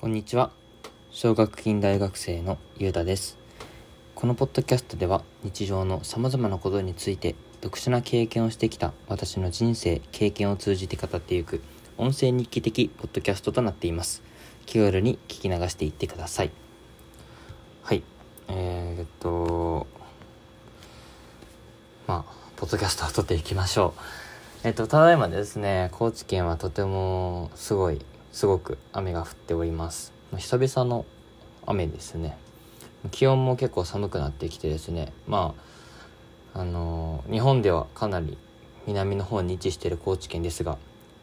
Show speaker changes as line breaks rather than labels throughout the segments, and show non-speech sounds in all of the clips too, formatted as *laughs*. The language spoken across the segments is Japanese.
こんにちは。奨学金大学生のゆうたです。このポッドキャストでは日常のさまざまなことについて特殊な経験をしてきた私の人生経験を通じて語っていく音声日記的ポッドキャストとなっています。気軽に聞き流していってください。はい。えー、っとまあポッドキャストを撮っていきましょう。えっとただいまですね高知県はとてもすごいすごく雨が降っております。久々の雨ですね。気温も結構寒くなってきてですね。まああのー、日本ではかなり南の方に位置している高知県ですが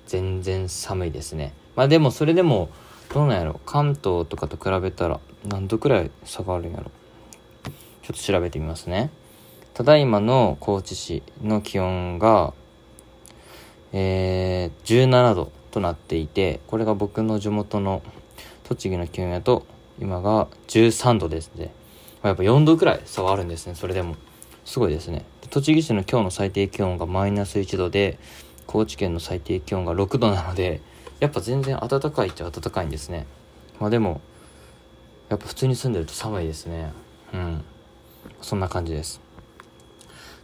全然寒いですね。まあでもそれでもどうなんやろ関東とかと比べたら何度くらい差があるんやろちょっと調べてみますね。ただいまの高知市の気温がえー、17度。となっていてこれが僕の地元の栃木の気温やと今が13度ですね。やっぱ4度くらい差はあるんですねそれでも。すごいですね。栃木市の今日の最低気温がマイナス1度で高知県の最低気温が6度なのでやっぱ全然暖かいっちゃ暖かいんですね。まあでもやっぱ普通に住んでると寒いですね。うん。そんな感じです。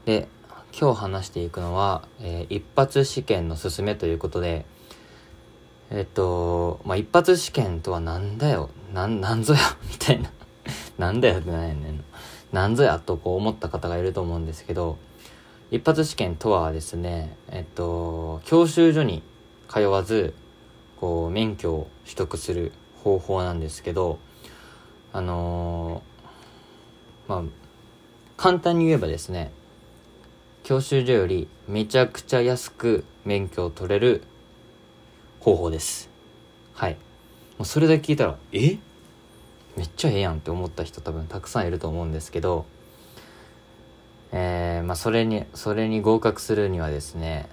で今日話していくのは、えー、一発試験のすすめということでえっと、まあ、一発試験とはなんだよ、なん、なんぞや、*laughs* みたいな。なんだよってなんやねん。なんぞやとこう思った方がいると思うんですけど、一発試験とはですね、えっと、教習所に通わず、こう、免許を取得する方法なんですけど、あのー、まあ、簡単に言えばですね、教習所よりめちゃくちゃ安く免許を取れる方法です。はい。もうそれだけ聞いたら、え？めっちゃええやんって思った人多分たくさんいると思うんですけど、えー、まあそれに、それに合格するにはですね、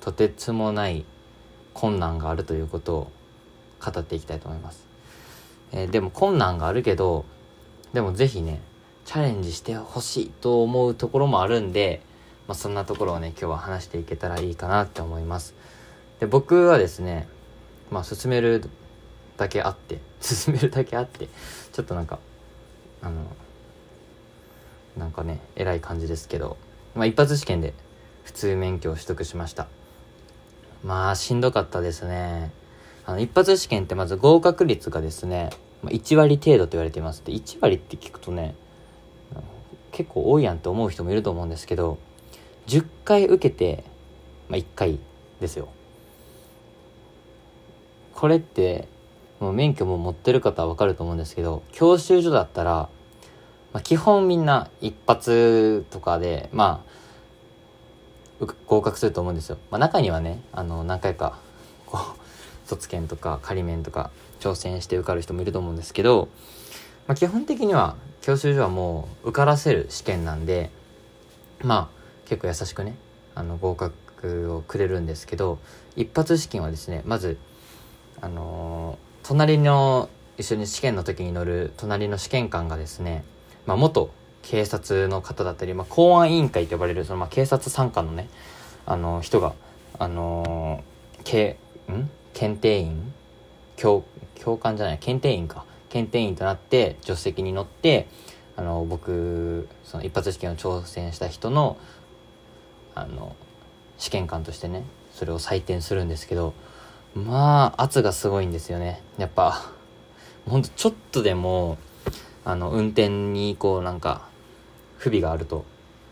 とてつもない困難があるということを語っていきたいと思います。えー、でも困難があるけど、でもぜひね、チャレンジしてほしいと思うところもあるんで、まあ、そんなところをね、今日は話していけたらいいかなって思います。で、僕はですね、まあ進めるだけあって進めるだけあってちょっとなんかあのなんかね偉い感じですけど、まあ、一発試験で普通免許を取得しました。まあしんどかったですね。あの一発試験ってまず合格率がですね1割程度と言われています。で1割って聞くとね結構多いやんって思う人もいると思うんですけど10回受けて、まあ、1回ですよ。これってもう免許も持ってる方はわかると思うんですけど教習所だったら、まあ、基本みんな一発とかでまあ合格すると思うんですよ、まあ、中にはねあの何回かこう卒検とか仮免とか挑戦して受かる人もいると思うんですけど、まあ、基本的には教習所はもう受からせる試験なんでまあ結構優しくねあの合格をくれるんですけど一発試験はですねまずあの、隣の一緒に試験の時に乗る隣の試験官がですね、まあ、元警察の方だったり、まあ、公安委員会と呼ばれるその、まあ、警察参加のね、あの、人が、あのー、けん？検定員？教教官じゃない検定員か。検定員となって助手席に乗ってあの僕その一発試験を挑戦した人のあの試験官としてねそれを採点するんですけどまあ圧がすごいんですよね。やっぱ。ほんとちょっとでもあの運転にこうなんか不備があると、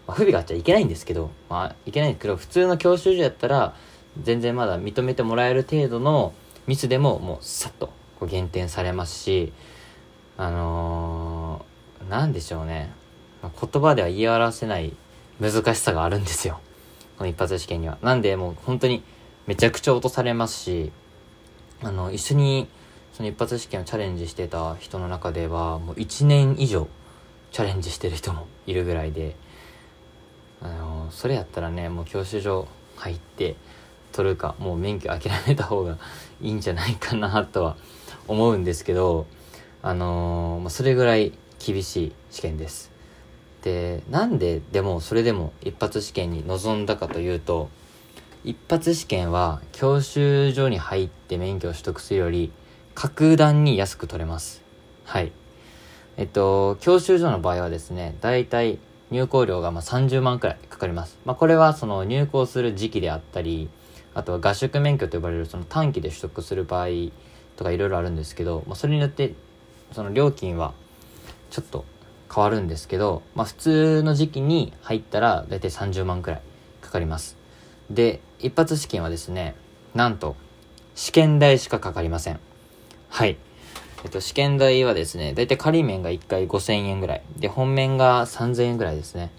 まあ、不備があっちゃいけないんですけどまあいけないんですけど普通の教習所やったら全然まだ認めてもらえる程度のミスでももうさっとこう減点されますしあのー、なんでしょうね、言葉では言い表せない難しさがあるんですよ。この一発試験には。なんでもう本当にめちゃくちゃ落とされますし、あの、一緒にその一発試験をチャレンジしてた人の中では、もう1年以上チャレンジしてる人もいるぐらいで、あの、それやったらね、もう教習所入って取るか、もう免許諦めた方がいいんじゃないかなとは思うんですけど、あのまあ、それぐらい厳しい試験です。で、なんででもそれでも一発試験に臨んだかというと、一発試験は教習所に入って免許を取得するより格段に安く取れますはいえっと教習所の場合はですね大体入校料がまあ30万くらいかかります。まあ、これはその入校する時期であったり、あとは合宿免許と呼ばれるその短期で取得する場合とかいろいろあるんですけど、まあ、それによってその料金はちょっと変わるんですけど、まあ、普通の時期に入ったら大体30万くらいかかります。で、一発試験はですね、なんと試験代しかかかりません。はい。えっと、試験代はですね、だいたい仮面が1回5000円ぐらい。で、本面が3000円ぐらいですね。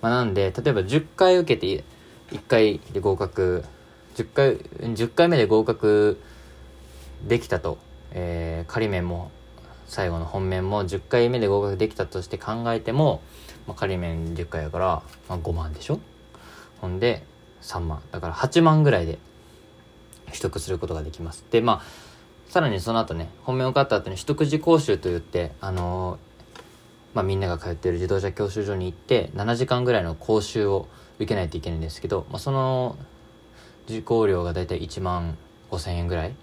まあ、なんで、例えば10回受けて1回で合格、10回、10回目で合格できたと、えー、仮面も最後の本面も10回目で合格できたとして考えても、まあ、仮面10回やから、まあ、5万でしょほんで3万。だから8万ぐらいで取得することができます。で、まあ、さらにその後ね、本命を買った後に取得時講習といって、あのー、まあ、みんなが通っている自動車教習所に行って、7時間ぐらいの講習を受けないといけないんですけど、まあ、その受講料がだいたい1万5千円ぐらい。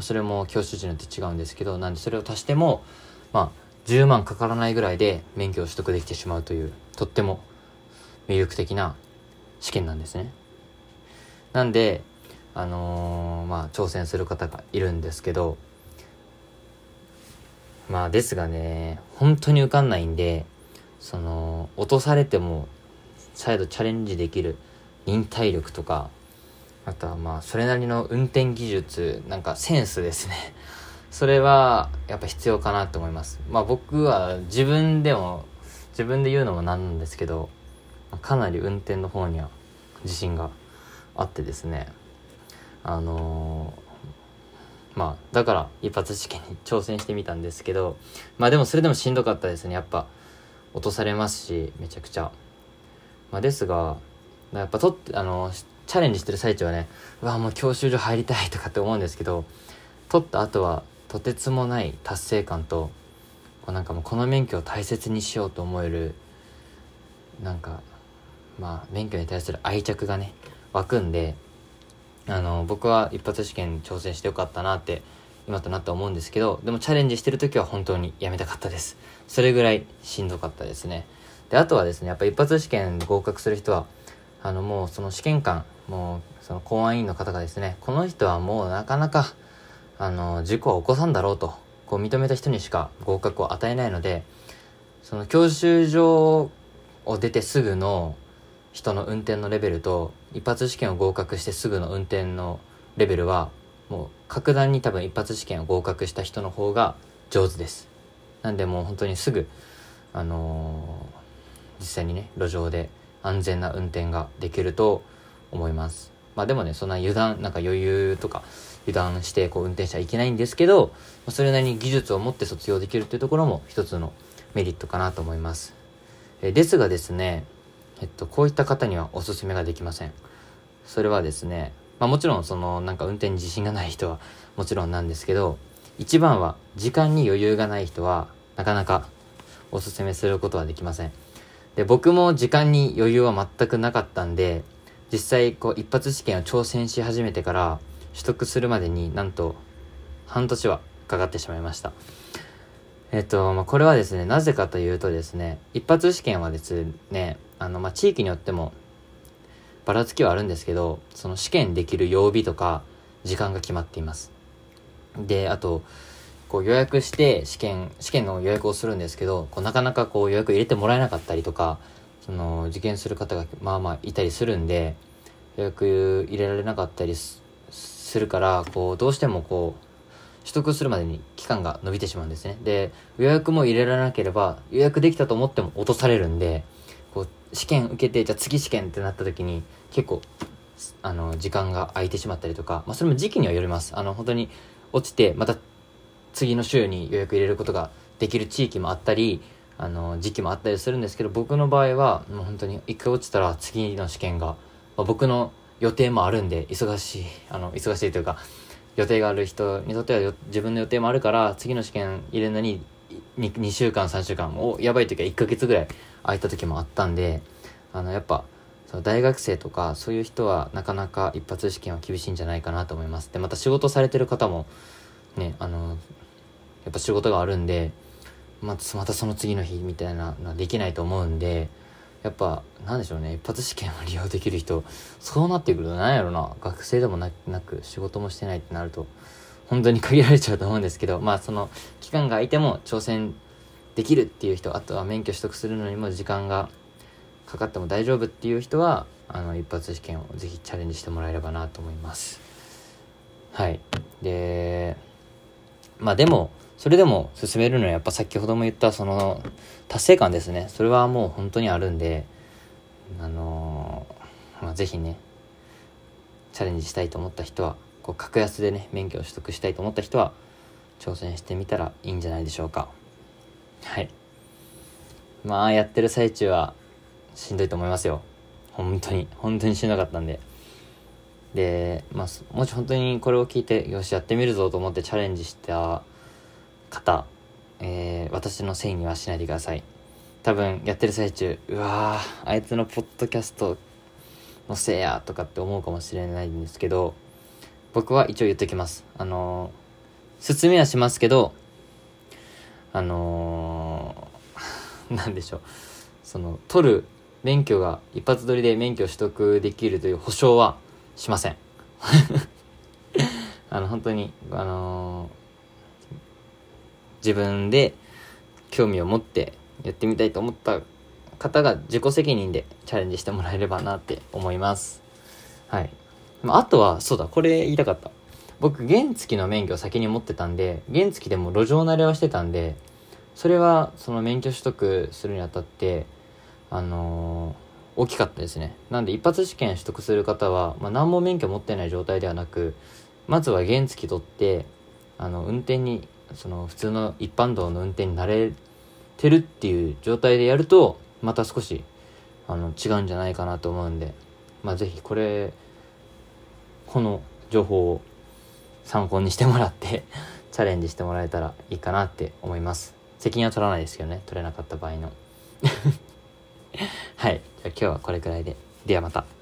それも教習所によって違うんですけど、なんでそれを足しても、まあ、10万かからないぐらいで免許を取得できてしまうという、とっても魅力的な試験なんですね。なんで、あのー、まあ、挑戦する方がいるんですけど、まあ、ですがね、本当に受かんないんで、その、落とされても、再度チャレンジできる忍耐力とか、あとはまあ、それなりの運転技術、なんかセンスですね。*laughs* それは、やっぱ必要かなと思います。まあ僕は自分でも、自分で言うのもなんなんですけど、かなり運転の方には自信があってですね、あのー、まあだから一発試験に *laughs* 挑戦してみたんですけどまあでもそれでもしんどかったですね。やっぱ落とされますしめちゃくちゃ。まあですがやっぱとってあのチャレンジしてる最中はねうわもう教習所入りたいとかって思うんですけど取った後はとてつもない達成感とこうなんかもうこの免許を大切にしようと思えるなんかまあ免許に対する愛着がね湧くんであの僕は一発試験挑戦してよかったなって今となって思うんですけどでもチャレンジしてる時は本当にやめたかったです。それぐらいしんどかったですね。であとはですねやっぱ一発試験合格する人はあのもうその試験官もうその公安委員の方がですねこの人はもうなかなかあの事故は起こさんだろうとこう認めた人にしか合格を与えないのでその教習所を出てすぐの人の運転のレベルと一発試験を合格してすぐの運転のレベルはもう格段に多分一発試験を合格した人の方が上手です。なんでもう本当にすぐあのー、実際にね路上で安全な運転ができると思います。まあでもねそんな油断なんか余裕とか油断してこう運転しちゃいけないんですけどそれなりに技術を持って卒業できるっていうところも一つのメリットかなと思います。えですがですねえっと、こういった方にはおすすめができません。それはですね、まあもちろんそのなんか運転に自信がない人はもちろんなんですけど、一番は時間に余裕がない人はなかなかおすすめすることはできません。で、僕も時間に余裕は全くなかったんで、実際こう一発試験を挑戦し始めてから取得するまでになんと半年はかかってしまいました。えっと、まあ、これはですね、なぜかというとですね、一発試験はですね、あの、まあ、地域によってもばらつきはあるんですけど、その試験できる曜日とか時間が決まっています。で、あと、こう予約して試験、試験の予約をするんですけど、こうなかなかこう予約入れてもらえなかったりとか、その受験する方がまあまあいたりするんで、予約入れられなかったりするから、こうどうしてもこう、取得するまでに期間が伸びてしまうんですね。で、予約も入れられなければ、予約できたと思っても落とされるんで、試験受けて、じゃあ次試験ってなった時に、結構、あの、時間が空いてしまったりとか、まあ、それも時期にはよります。あの、本当に落ちて、また次の週に予約入れることができる地域もあったり、あの、時期もあったりするんですけど、僕の場合は、もう本当に一回落ちたら次の試験が、まあ、僕の予定もあるんで、忙しい、あの、忙しいというか、予定がある人にとっては自分の予定もあるから、次の試験入れるのに 2, 2週間、3週間、もやばい時は1ヶ月ぐらい空いた時もあったんで、あの、やっぱ、その大学生とかそういう人はなかなか一発試験は厳しいんじゃないかなと思います。で、また仕事されてる方もねあのやっぱ仕事があるんでまたその次の日みたいなのはできないと思うんでやっぱなんでしょうね一発試験を利用できる人そうなってくると何やろな学生でもなく仕事もしてないってなると本当に限られちゃうと思うんですけどまあその期間が空いても挑戦できるっていう人あとは免許取得するのにも時間がかかっても大丈夫っていう人はあの一発試験をぜひチャレンジしてもらえればなと思います。はい。でまあでもそれでも進めるのはやっぱ先ほども言ったその達成感ですね。それはもう本当にあるんであのー、まあ、ぜひねチャレンジしたいと思った人はこう格安でね免許を取得したいと思った人は挑戦してみたらいいんじゃないでしょうか。はいまあやってる最中はしんどいと思いますよ本当に本当にしんどかったんででまあもし本当にこれを聞いてよしやってみるぞと思ってチャレンジした方、えー、私のせいにはしないでください。多分やってる最中、うわー、あいつのポッドキャストのせいやとかって思うかもしれないんですけど、僕は一応言っときます。あのー、説明はしますけど、あのー、なんでしょう。その、取る免許が一発撮りで免許取得できるという保証はしません。*laughs* あの、本当に、あのー自分で興味を持ってやってみたいと思った方が自己責任でチャレンジしてもらえればなって思います。はい。あとは、そうだ、これ言いたかった。僕、原付の免許を先に持ってたんで、原付でも路上慣れはしてたんで、それは、その免許取得するにあたって、あのー、大きかったですね。なんで、一発試験取得する方は、まあ、何も免許持ってない状態ではなく、まずは原付取って、あの、運転にその普通の一般道の運転に慣れてるっていう状態でやるとまた少しあの違うんじゃないかなと思うんでまあ是非これこの情報を参考にしてもらってチャレンジしてもらえたらいいかなって思います責任は取らないですけどね。取れなかった場合の。*laughs* はい。じゃあ今日はこれくらいで。ではまた。